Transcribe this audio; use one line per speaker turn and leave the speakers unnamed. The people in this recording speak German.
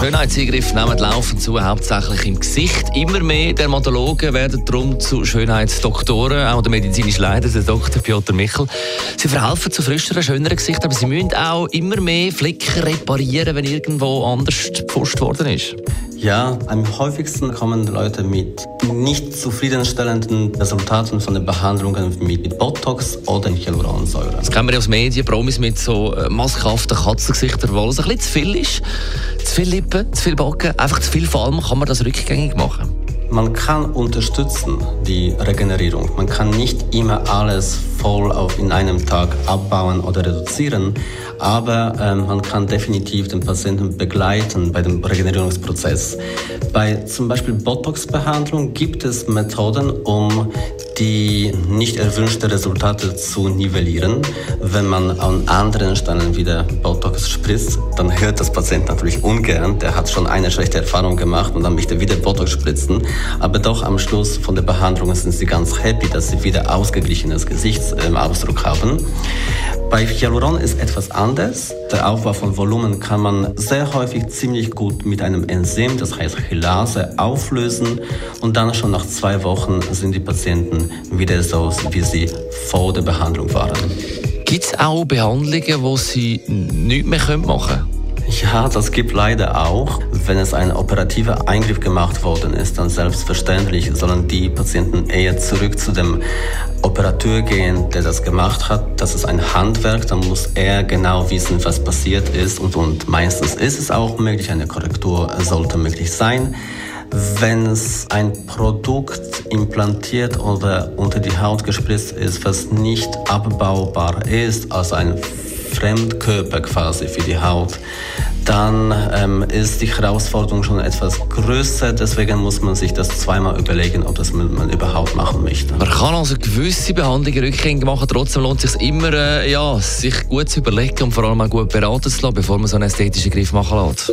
Schönheitseingriff nehmen laufend zu, hauptsächlich im Gesicht. Immer mehr Dermatologen werden darum zu Schönheitsdoktoren, auch der medizinische Leiter, der Dr. Piotr Michel. Sie verhelfen zu frischeren, schöneren Gesichtern, aber sie müssen auch immer mehr Flecken reparieren, wenn irgendwo anders gepfuscht worden ist.
Ja, am häufigsten kommen Leute mit nicht zufriedenstellenden Resultaten von den Behandlungen mit Botox oder Hyaluronsäure.
Das kennen wir aus Medien, Promis mit so äh, maskhaften Katzengesichtern, wo es ein bisschen zu viel ist. Zu viel Lippen, zu viel Backen, einfach zu viel Falm, kann man das rückgängig machen?
Man kann unterstützen die Regenerierung. Man kann nicht immer alles voll auf in einem Tag abbauen oder reduzieren, aber ähm, man kann definitiv den Patienten begleiten bei dem Regenerierungsprozess. Bei zum Beispiel Botox-Behandlung gibt es Methoden, um die nicht erwünschten Resultate zu nivellieren. Wenn man an anderen Stellen wieder Botox spritzt, dann hört das Patient natürlich ungern. Der hat schon eine schlechte Erfahrung gemacht und dann möchte er wieder Botox spritzen. Aber doch am Schluss von der Behandlung sind sie ganz happy, dass sie wieder ausgeglichenes Gesichtsausdruck haben. Bei Hyaluron ist etwas anders. Der Aufbau von Volumen kann man sehr häufig ziemlich gut mit einem Enzym, das heißt Chelase, auflösen und dann schon nach zwei Wochen sind die Patienten wieder so, wie sie vor der Behandlung waren.
Gibt es auch Behandlungen, wo sie nichts mehr machen können?
Ja, das gibt leider auch. Wenn es ein operativer Eingriff gemacht worden ist, dann selbstverständlich sollen die Patienten eher zurück zu dem Operateur gehen, der das gemacht hat. Das ist ein Handwerk, da muss er genau wissen, was passiert ist und, und meistens ist es auch möglich, eine Korrektur sollte möglich sein. Wenn es ein Produkt implantiert oder unter die Haut gespritzt ist, was nicht abbaubar ist, also ein Fremdkörper quasi für die Haut, dann ähm, ist die Herausforderung schon etwas größer. Deswegen muss man sich das zweimal überlegen, ob das man, man überhaupt machen möchte.
Man kann also gewisse Behandlungen rückgängig machen. Trotzdem lohnt es sich immer, äh, ja, sich gut zu überlegen und vor allem auch gut beraten zu lassen, bevor man so einen ästhetischen Griff machen lässt.